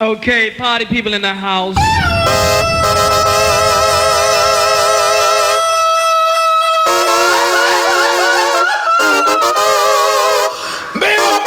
Okay, party people in the house. Viva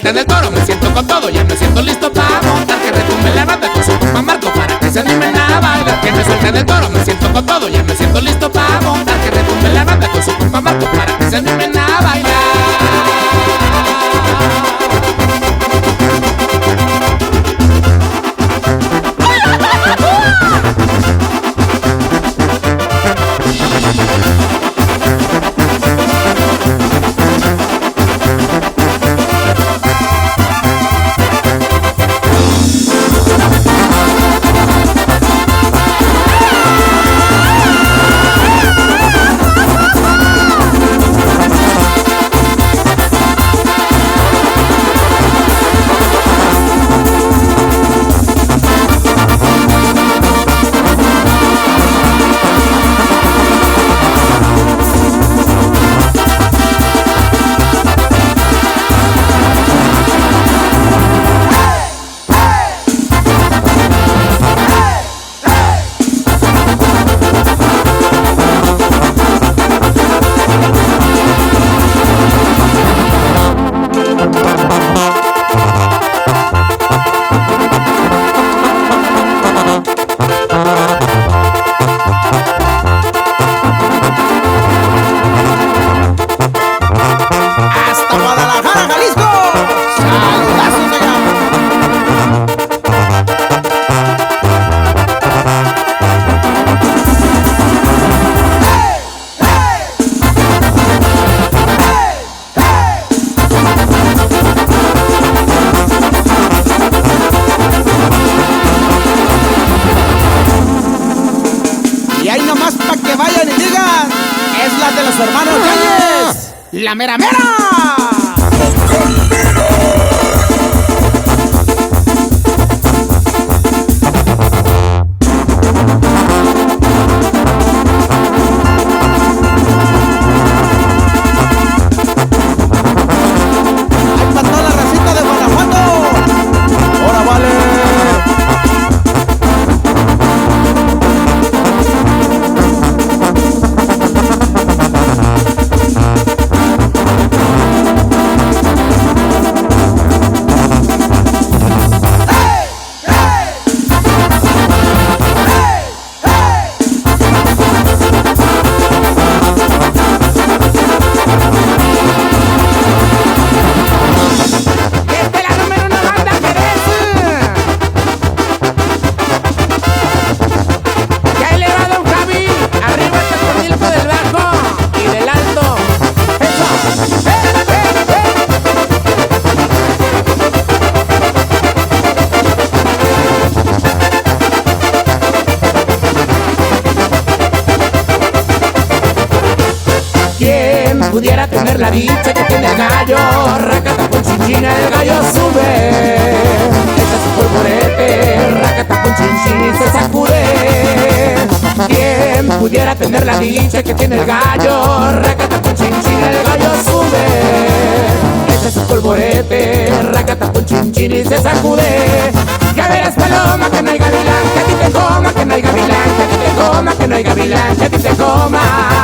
salten el toro, me siento con todo, ya me siento listo para montar. Que retumbe la banda que se ocupa Marco para que se animen a bailar. Que me salten el toro, me siento con todo, ya me siento listo para montar. Que retumbe la banda que se ocupa Marco para que se animen a bailar. la mera mera. no hay gavilán que a ti te coma.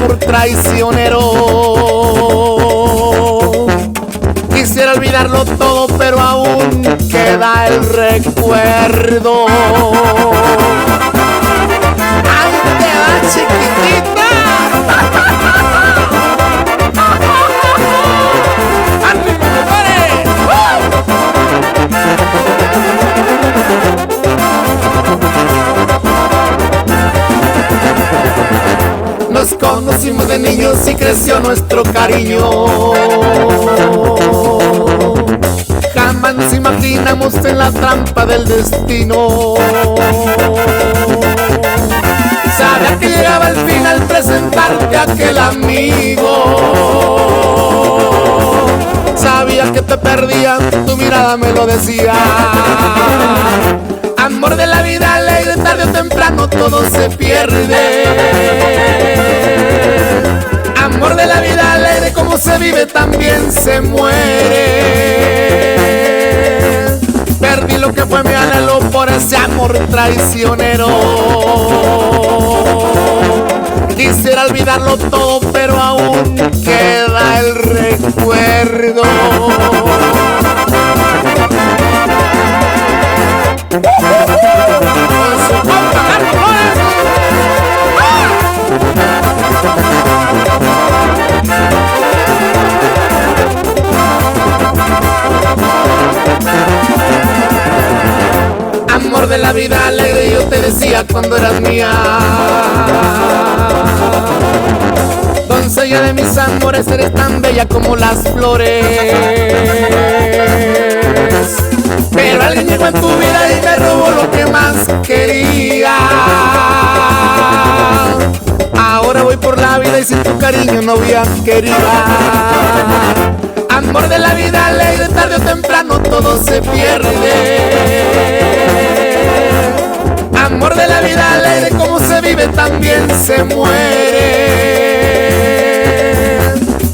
Por traicionero. Quisiera olvidarlo todo, pero aún queda el recuerdo. ¡Ay, te va chiquitita! Conocimos de niños y creció nuestro cariño. Jamás nos imaginamos en la trampa del destino. Sabía que llegaba el fin al presentarte a aquel amigo. Sabía que te perdía, tu mirada me lo decía. Amor de la vida alegre, tarde o temprano todo se pierde. Amor de la vida alegre, como se vive también se muere. Perdí lo que fue mi anhelo por ese amor traicionero. Quisiera olvidarlo todo, pero aún queda el recuerdo. Con su compa Amor de la vida alegre, yo te decía cuando eras mía. Doncella de mis amores, eres tan bella como las flores. Pero alguien llegó en tu vida y me robó lo que más quería. Ahora voy por la vida y sin tu cariño, novia querida. Amor de la vida alegre, tarde o temprano todo se pierde. Amor de la vida alegre, como se vive también se muere.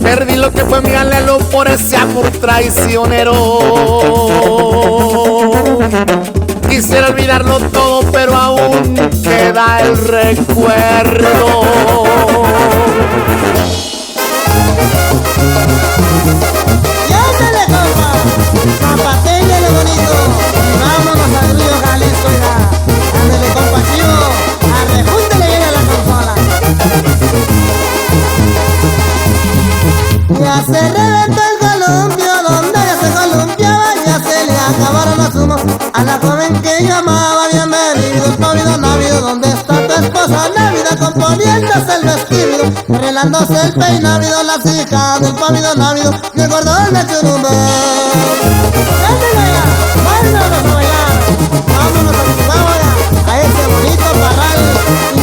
Perdí lo que fue mi anhelo por ese amor traicionero. Quisiera olvidarlo todo, pero aún queda el recuerdo. Se reventó el columpio donde ella se columpiaba ya se le acabaron los humos a la joven que llamaba bienvenido el pavido návido donde está tu esposa návida componiéndose el vestido arreglándose el peinávido las hijas del pavido návido y el. ¡Vámonos a bailar! ¡Vámonos a Chihuahua! A bonito parral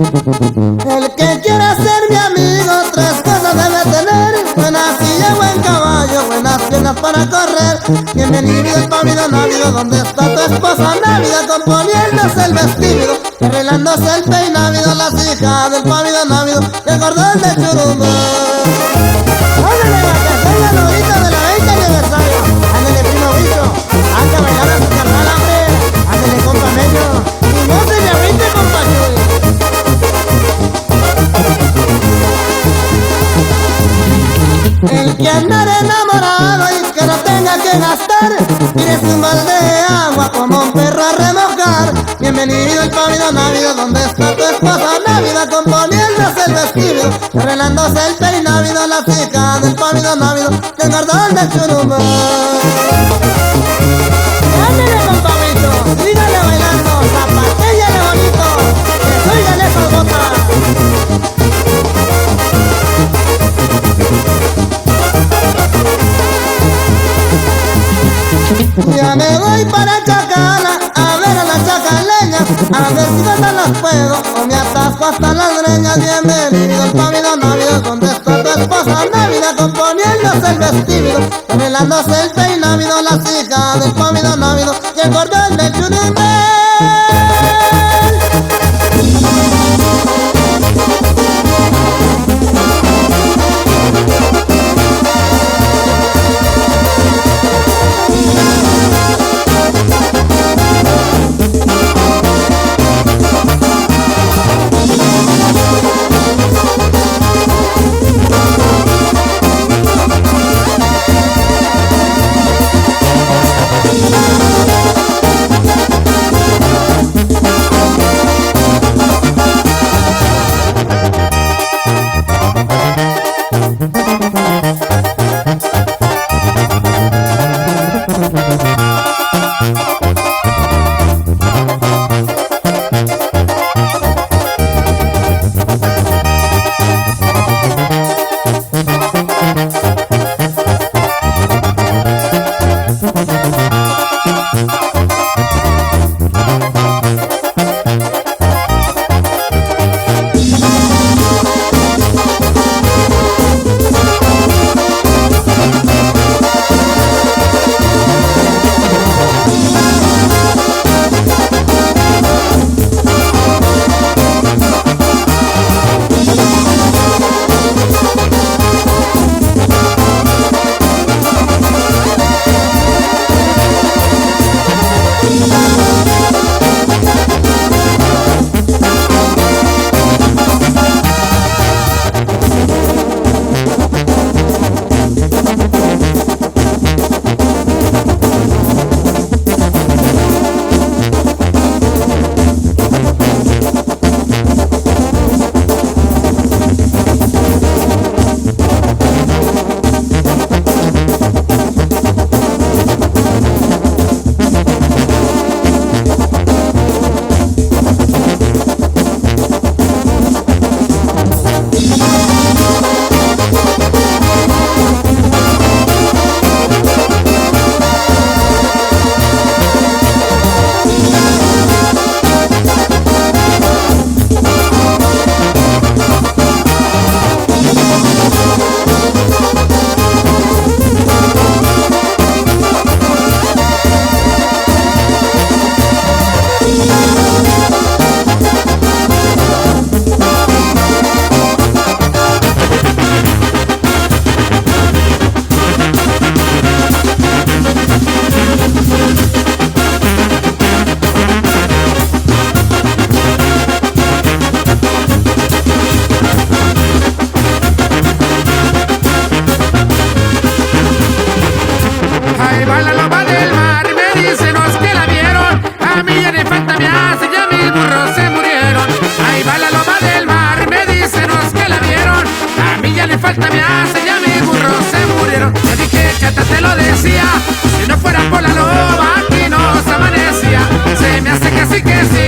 el que quiera ser mi amigo, tres cosas debe tener. Buena silla, buen caballo, buenas piernas para correr. Bienvenido al pavido návido, donde está tu esposa návida, componiéndose el vestido, arreglándose el peinávido, las hijas del pavido návido, el cordón de churumbe. Bienvenido al pavido návido donde está tu esposa návida Componiéndose el vestido, arreglándose el peinávido La hijas del pavido návido que engordón de churumbe Ándale compadrito, sígale bailando, zapatéllale bonito Que oigan esas botas Ya me voy para A no las puedo o me atasco hasta las greñas Bienvenido al pavido návido donde está tu esposa. Návida Componiéndose el vestido, arreglándose el peinávido Las hijas del pavido návido y el cordón del churumbe se ya mis burros se murieron. Te dije que te, lo decía. Si no fuera por la loba, aquí nos amanecía. Se me hace que sí que sí.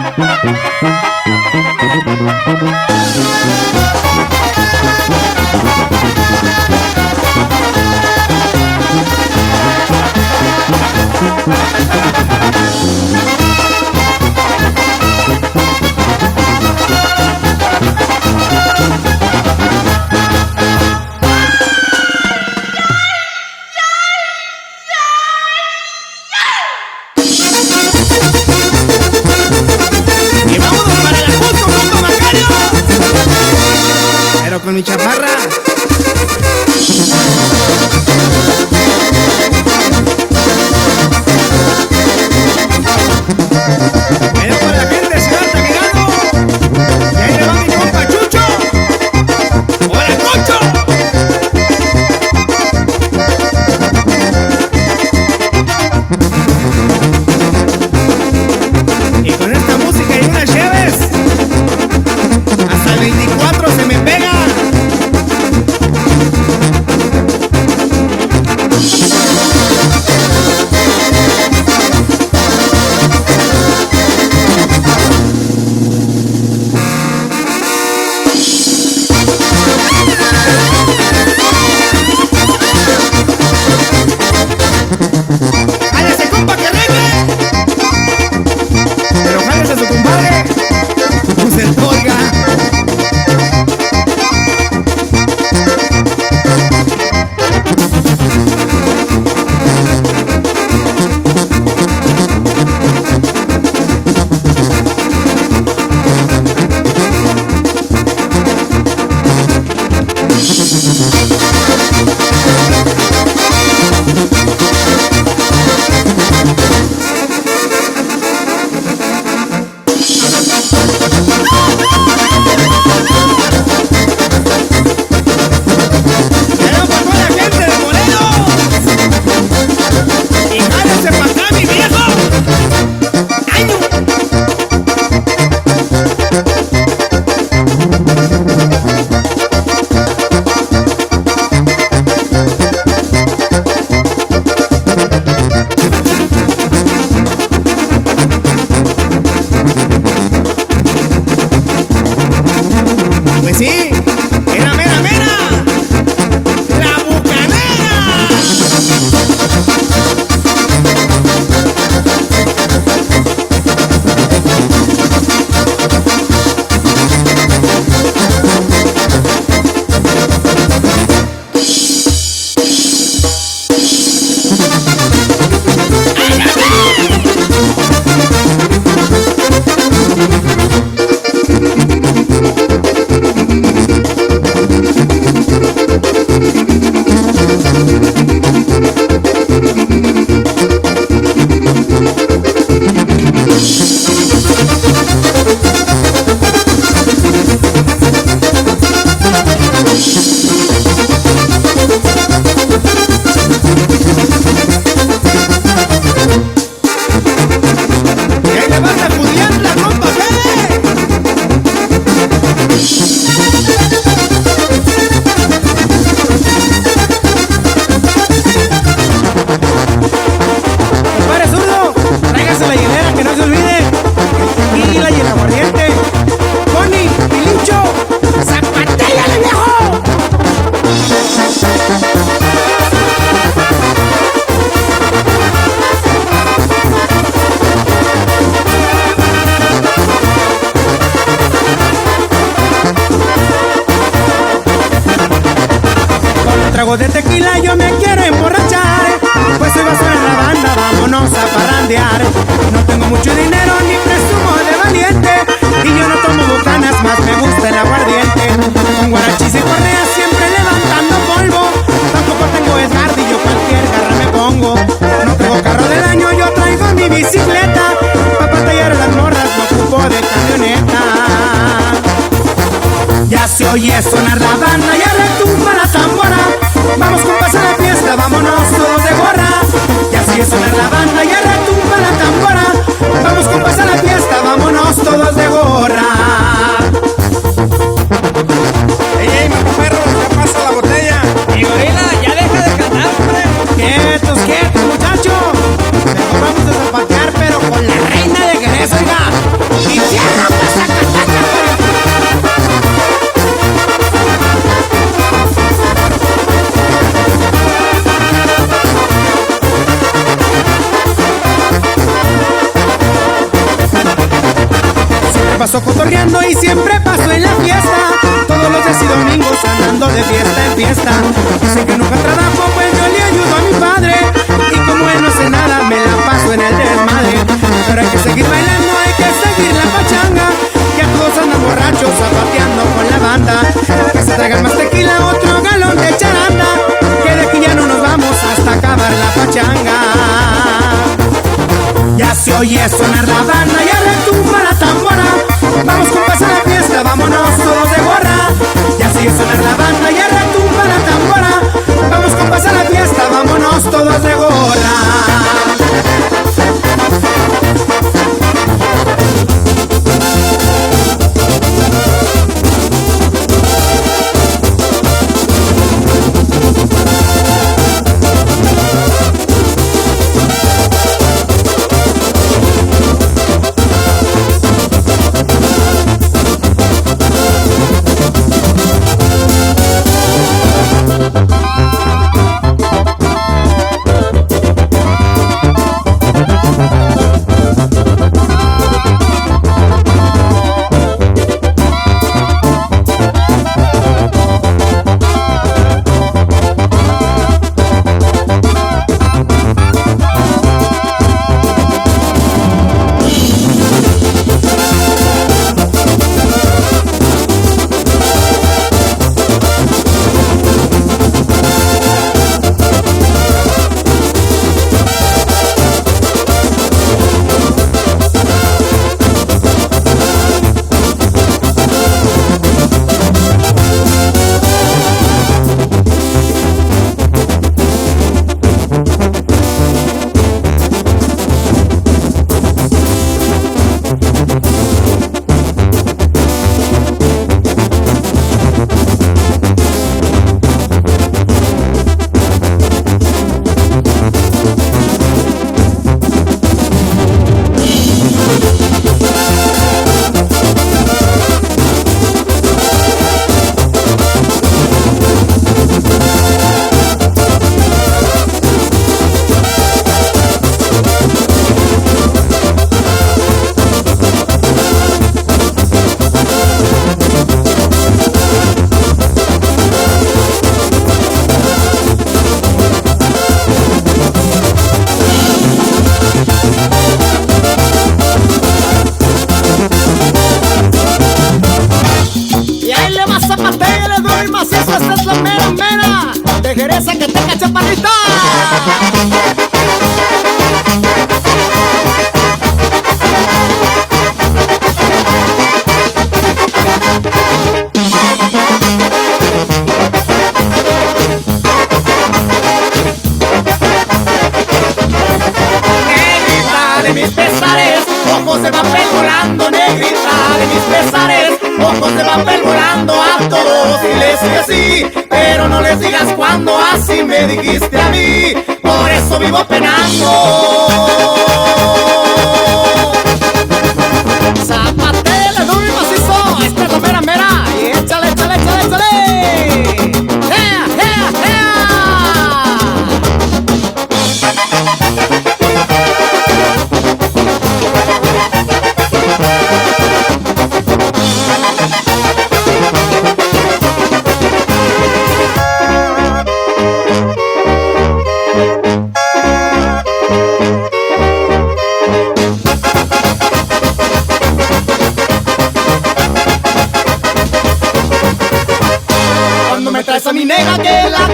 Y oye sonar la paso cotorreando y siempre paso en la fiesta. Todos los días y domingos andando de fiesta en fiesta. Sé que nunca trabajo, pues yo le ayudo a mi padre. Y como él no hace nada, me la paso en el desmadre. Pero hay que seguir bailando, hay que seguir la pachanga. Ya todos andan borrachos, zapateando con la banda. Que se traigan más tequila, otro galón de charanda. Que de aquí ya no nos vamos hasta acabar la pachanga. Ya se oye sonar la banda, vámonos todos de gorra. Ya oye sonar la banda, ya retumba la tambora. Vamos con a la fiesta, vámonos todos de gorra.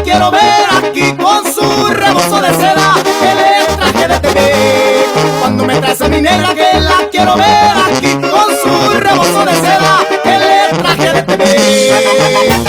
quiero ver aquí con su rebozo de seda que le traje de TV. Cuando me traes a mi negra que la quiero ver aquí con su rebozo de seda que le traje de TV.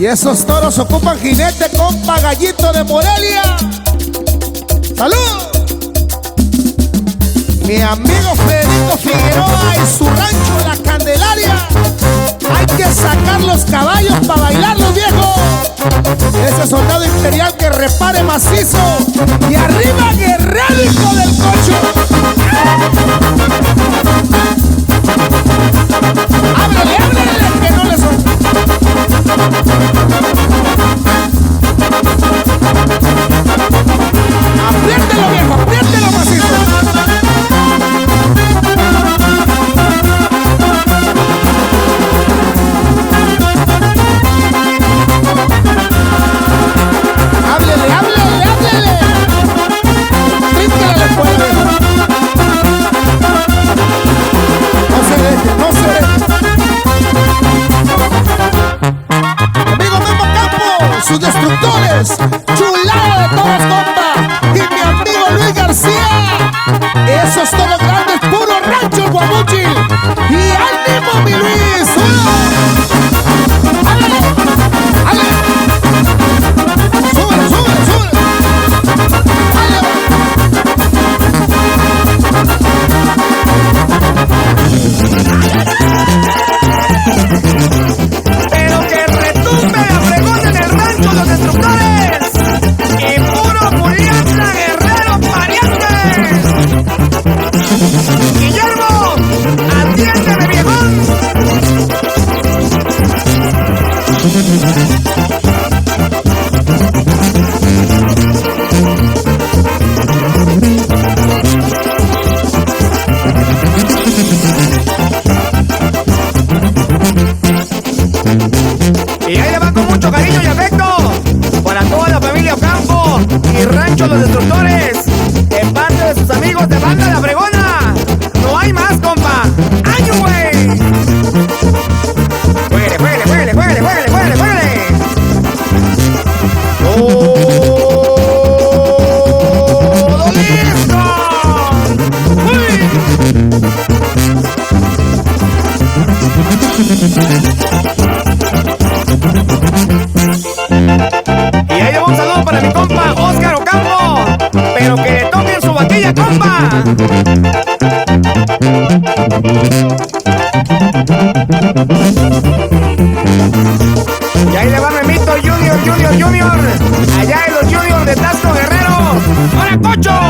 Y esos toros ocupan jinete, compa gallito de Morelia. ¡Salud! Mi amigo Federico Figueroa y su rancho La Candelaria. Hay que sacar los caballos para bailar los viejos. Ese soldado imperial que repare macizo. Y arriba guerrero del cocho. ¡Ábrele, ábrele! Que no le son. Apriételo, viejo, apriételo. sancocho.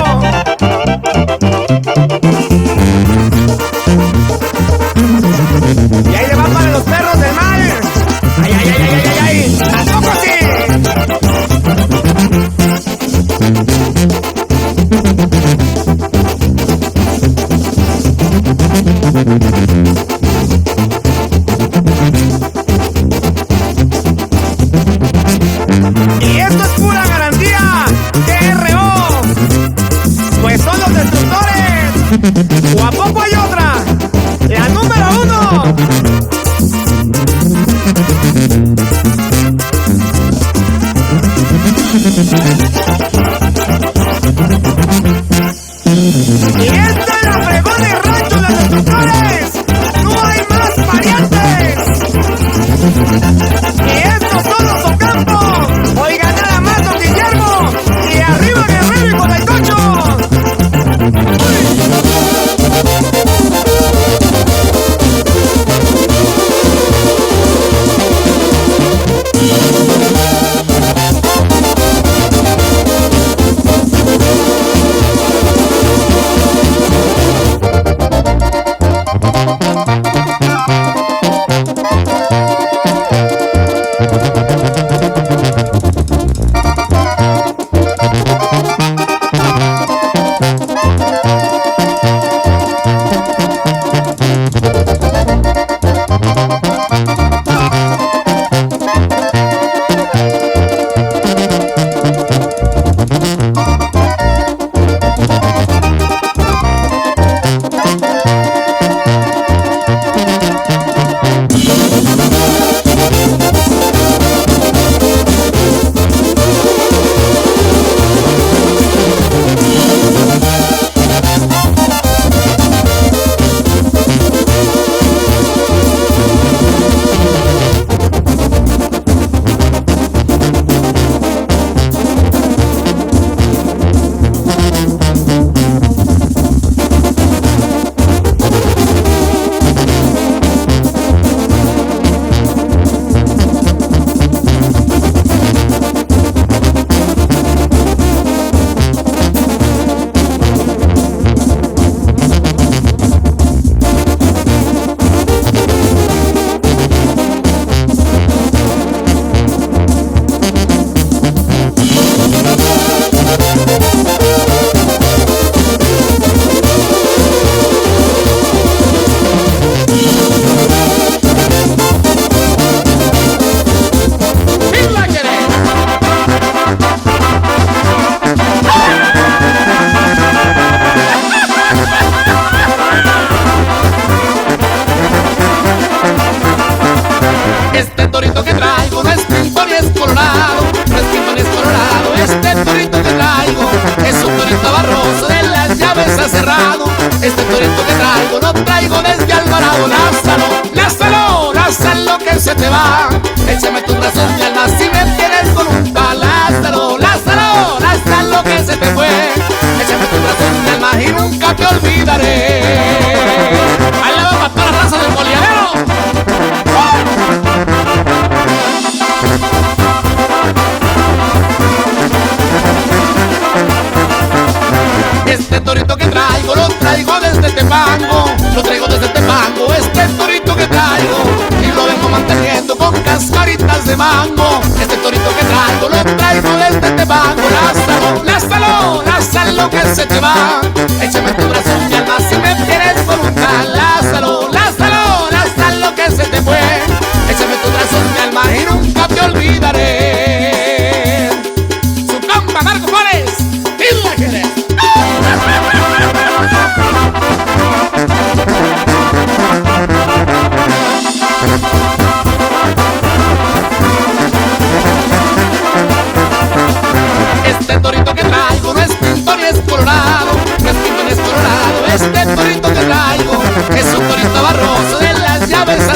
te va, lástalo, lástalo, lástalo que se te va. Échame tu brazo.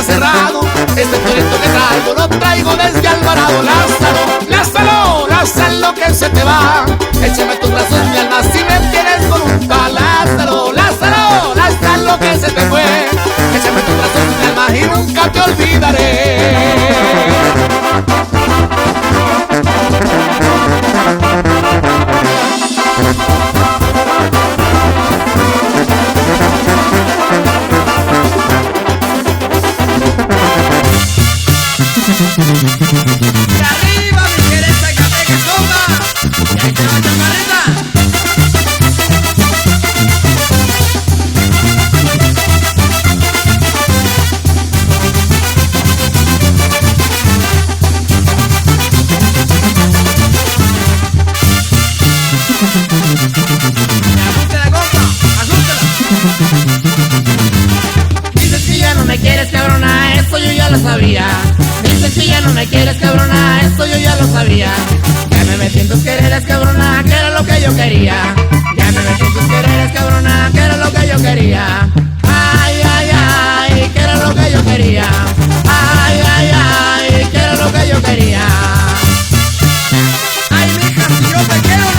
cerrado. Este proyecto que traigo lo traigo desde Alvarado. Lázaro, Lázaro, Lázaro que se te va. Échame tus brazos, mi alma, si me tienes con un. Lázaro, Lázaro, Lázaro que se te fue. Échame tus brazos, mi alma, y nunca te olvidaré. De arriba, mi querida, ya te que soba. Ya hay que bajar maleta. Me azúntela, compa. Azúntela. Dices que ya no me quieres, cabrona. Eso yo ya lo sabía te ya no me quieres cabrona, esto yo ya lo sabía. Ya me metí en tus quereres cabrona, que era lo que yo quería. Ya me metí en tus quereres cabrona, que era lo que yo quería. Ay, ay, ay, que era lo que yo quería. Ay, ay, ay, que era lo que yo quería. Ay, mija, si yo te quiero.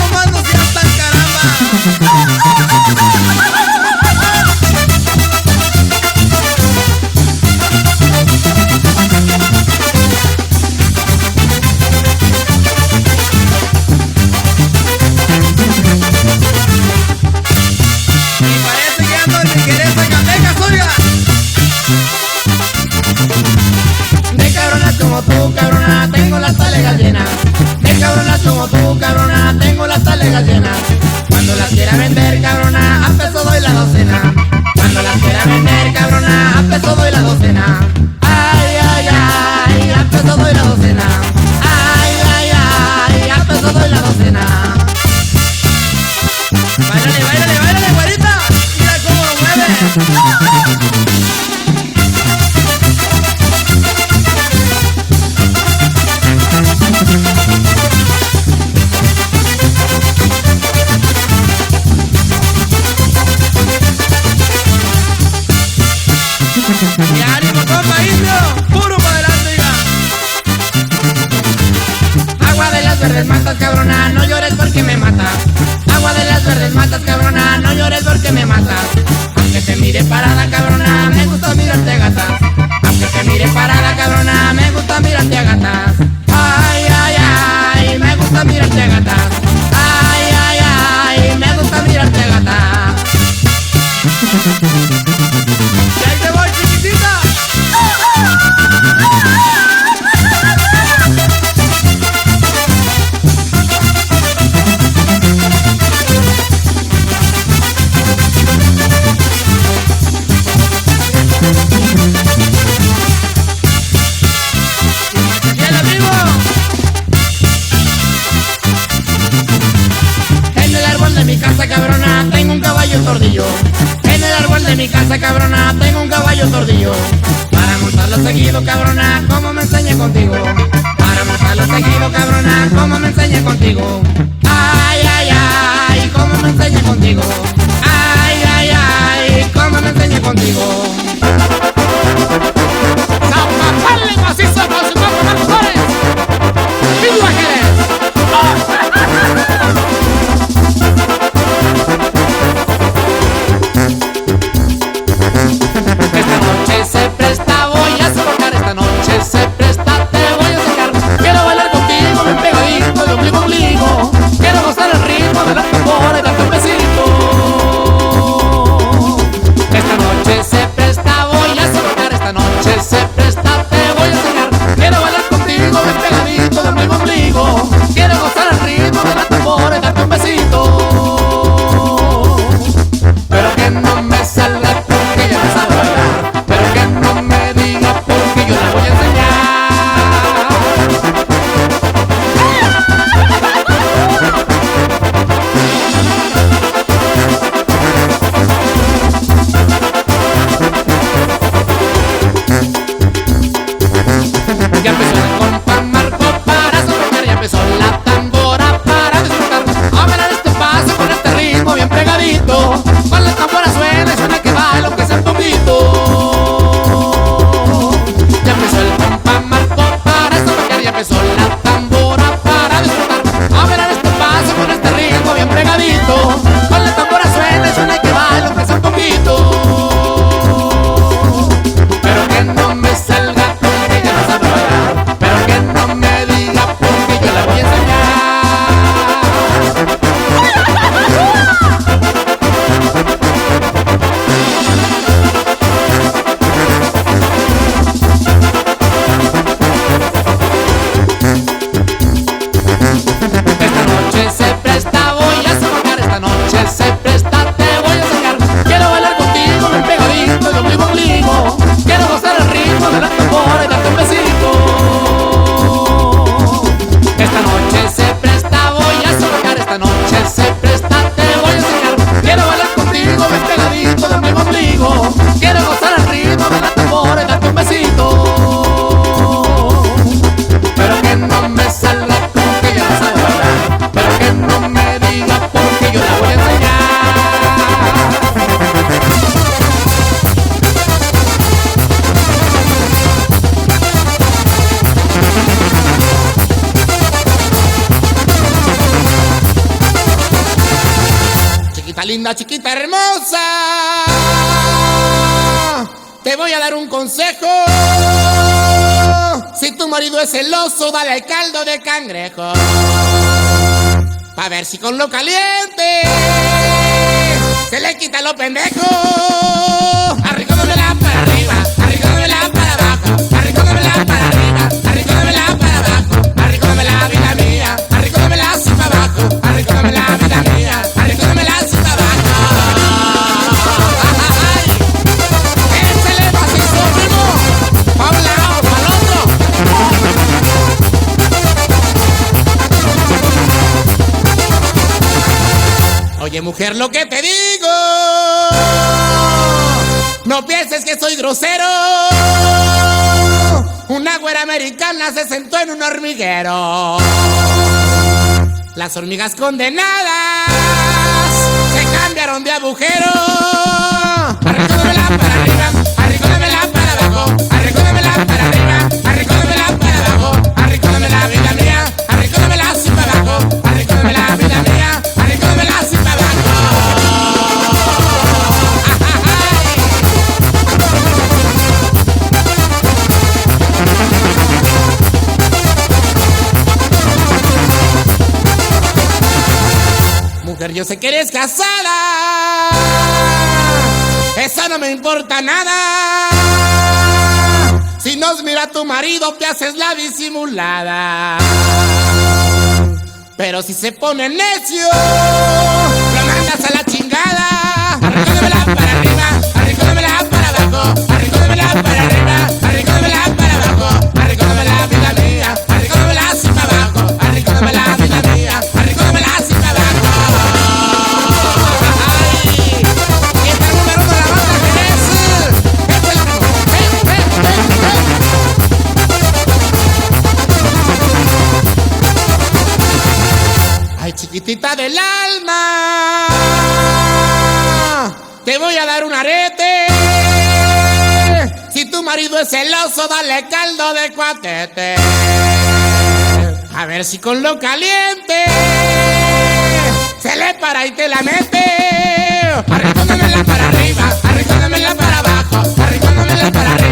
te voy a dar un consejo. Si tu marido es celoso, dale al caldo de cangrejo. Pa' ver si con lo caliente se le quita lo pendejo. Arricógamela para arriba, arricógamela para abajo, arricógamela para arriba, arricógamela para abajo, arricógamela vida mía, arricógamela hacia abajo, arricógamela vida mía. Mujer, lo que te digo. No pienses que soy grosero. Una güera americana se sentó en un hormiguero. Las hormigas condenadas se cambiaron de agujero. yo sé que eres casada. Esa no me importa nada. Si nos mira tu marido, te haces la disimulada. Pero si se pone necio, lo mandas a la chingada. Arrícónemela para arriba, arrícónemela para abajo, arrícónemela para arriba. Celoso, dale caldo de cuatete. A ver si con lo caliente se le para y te la mete. Arrinconamela para arriba, arrinconamela para abajo, arrinconamela para arriba,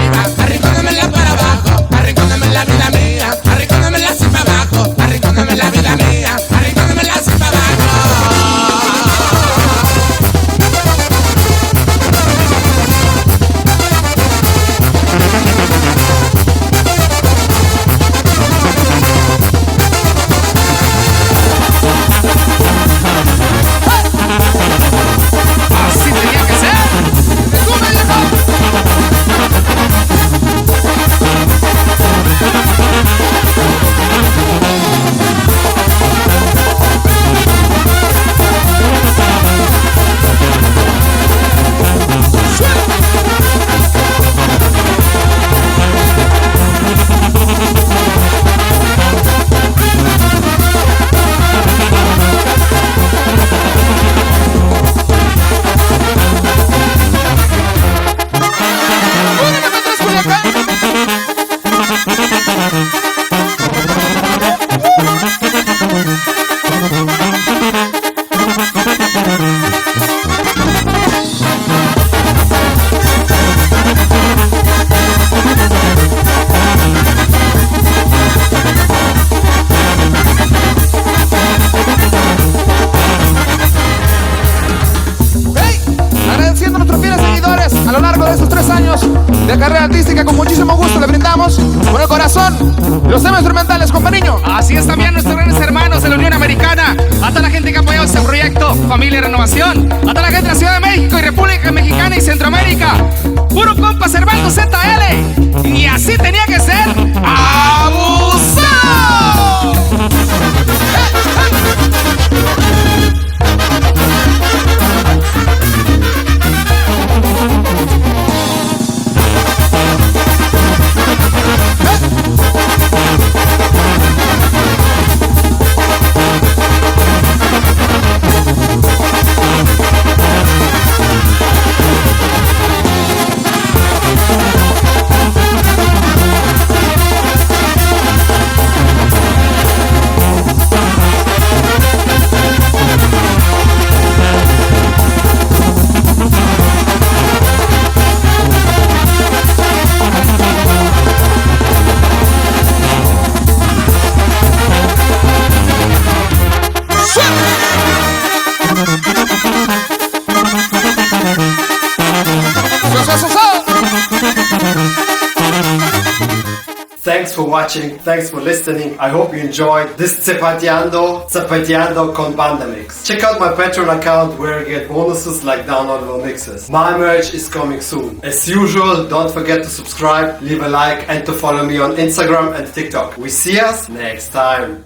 watching. Thanks for listening. I hope you enjoyed this Zapateando, Zapateando con Banda Mix. Check out my Patreon account where you get bonuses like downloadable mixes. My merch is coming soon. As usual, don't forget to subscribe, leave a like, and to follow me on Instagram and TikTok. We see us next time.